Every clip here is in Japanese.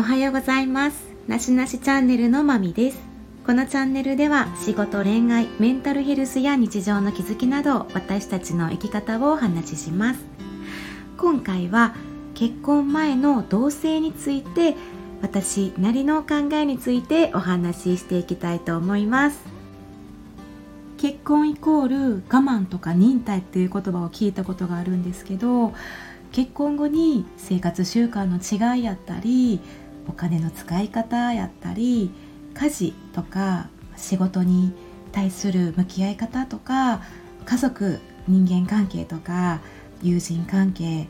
おはようございます。なしなしチャンネルのまみです。このチャンネルでは仕事恋愛メンタルヘルスや日常の気づきなど私たちの生き方をお話しします。今回は結婚前の同性について私なりの考えについてお話ししていきたいと思います。結婚イコール我慢とか忍耐っていう言葉を聞いたことがあるんですけど結婚後に生活習慣の違いやったりお金の使い方やったり家事とか仕事に対する向き合い方とか家族人間関係とか友人関係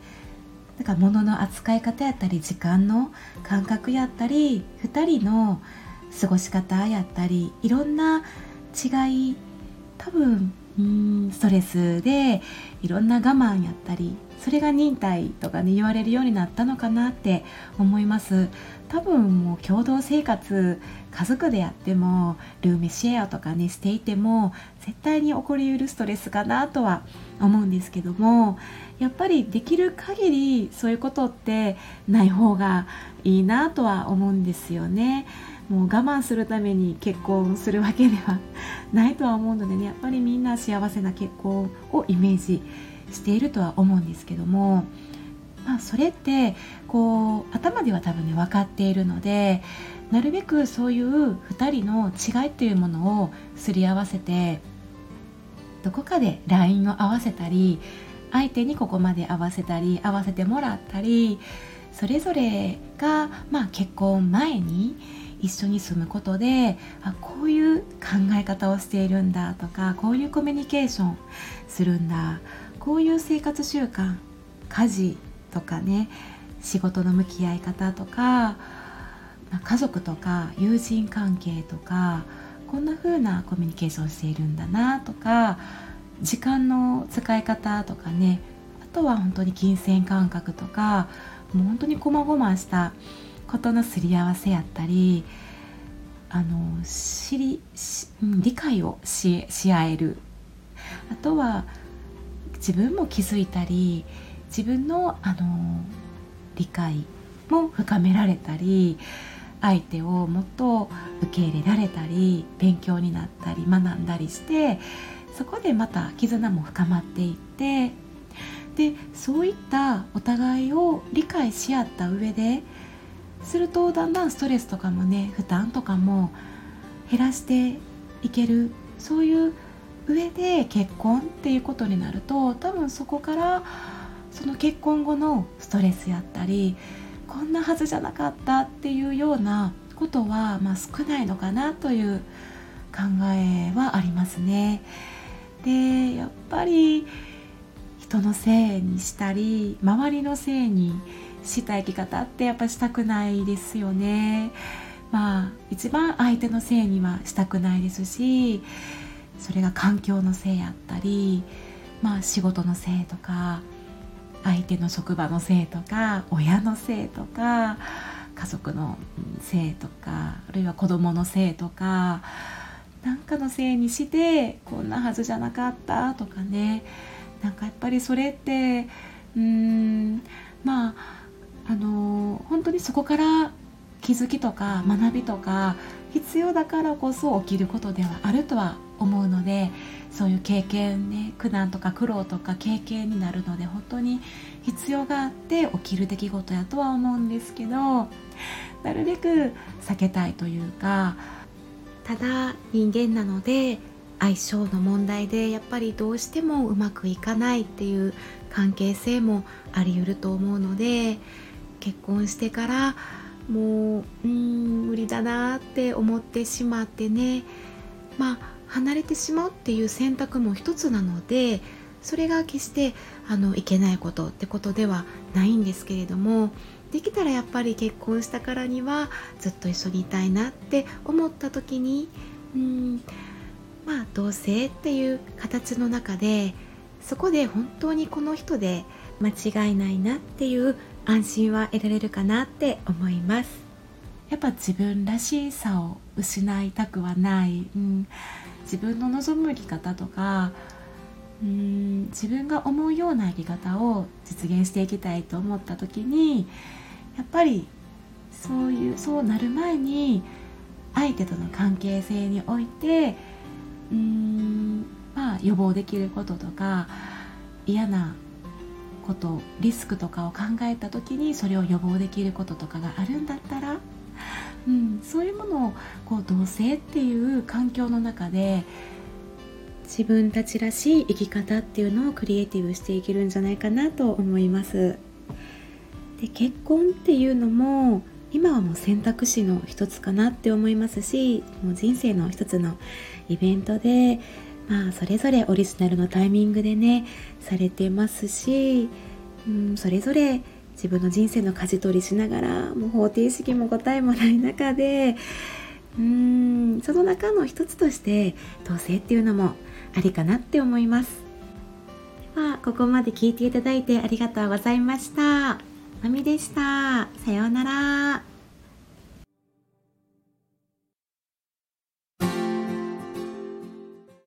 だから物の扱い方やったり時間の感覚やったり2人の過ごし方やったりいろんな違い多分うんストレスでいろんな我慢やったりそれが忍耐とかね言われるようになったのかなって思います多分もう共同生活家族でやってもルームシェアとかねしていても絶対に起こりうるストレスかなとは思うんですけどもやっぱりできる限りそういうことってない方がいいなとは思うんですよね。もう我慢するために結婚するわけではないとは思うのでねやっぱりみんな幸せな結婚をイメージしているとは思うんですけども、まあ、それってこう頭では多分ね分かっているのでなるべくそういう2人の違いっていうものをすり合わせてどこかで LINE を合わせたり相手にここまで合わせたり合わせてもらったりそれぞれが、まあ、結婚前に一緒に住むことであこういう考え方をしているんだとかこういうコミュニケーションするんだこういう生活習慣家事とかね仕事の向き合い方とか、家族とか友人関係とかこんな風なコミュニケーションしているんだなとか時間の使い方とかねあとは本当に金銭感覚とかもう本当に細々したことのすり合わせやったりあの知り理解をし合える。あとは自分も気づいたり自分のあの理解も深められたり相手をもっと受け入れられたり勉強になったり学んだりしてそこでまた絆も深まっていってでそういったお互いを理解し合った上でするとだんだんストレスとかもね負担とかも減らしていけるそういう上で結婚っていうことになると多分そこからその結婚後のストレスやったりこんなはずじゃなかったっていうようなことは、まあ、少ないのかなという考えはありますね。でやっぱり人のせいにしたり周りのせいにした生き方ってやっぱしたくないですよね。まあ一番相手のせいにはしたくないですしそれが環境のせいやったり、まあ、仕事のせいとか相手の職場のせいとか親のせいとか家族のせいとかあるいは子供のせいとか何かのせいにしてこんなはずじゃなかったとかね。なんかやっぱりそれってうーんまああの本当にそこから気づきとか学びとか必要だからこそ起きることではあるとは思うのでそういう経験ね苦難とか苦労とか経験になるので本当に必要があって起きる出来事やとは思うんですけどなるべく避けたいというかただ人間なので相性の問題でやっぱりどうしてもうまくいかないっていう関係性もあり得ると思うので結婚してからもううん無理だなって思ってしまってね。まあ離れてしまうっていう選択も一つなのでそれが決してあのいけないことってことではないんですけれどもできたらやっぱり結婚したからにはずっと一緒にいたいなって思った時にうんまあ同棲っていう形の中でそこで本当にこの人で間違いないなっていう安心は得られるかなって思います。やっぱ自分らしさを失いたくはない、うん、自分の望む生き方とかうん。自分が思うような生き方を実現していきたいと思った時にやっぱりそういうそうなる前に相手との関係性においてうーん。まあ予防できることとか嫌なことリスクとかを考えた時にそれを予防できることとかがあるんだったら、うん、そういうものをこう同性っていう環境の中で自分たちらしい生き方っていうのをクリエイティブしていけるんじゃないかなと思います。で結婚っていうのも今はもう選択肢の一つかなって思いますしもう人生の一つのイベントでまあそれぞれオリジナルのタイミングでねされてますし、うん、それぞれ自分の人生の舵取りしながらもう方程式も答えもない中でうんその中の一つとして同性っていうのもありかなって思います。ではここまで聞いていただいてありがとうございました。まみでした。さようなら。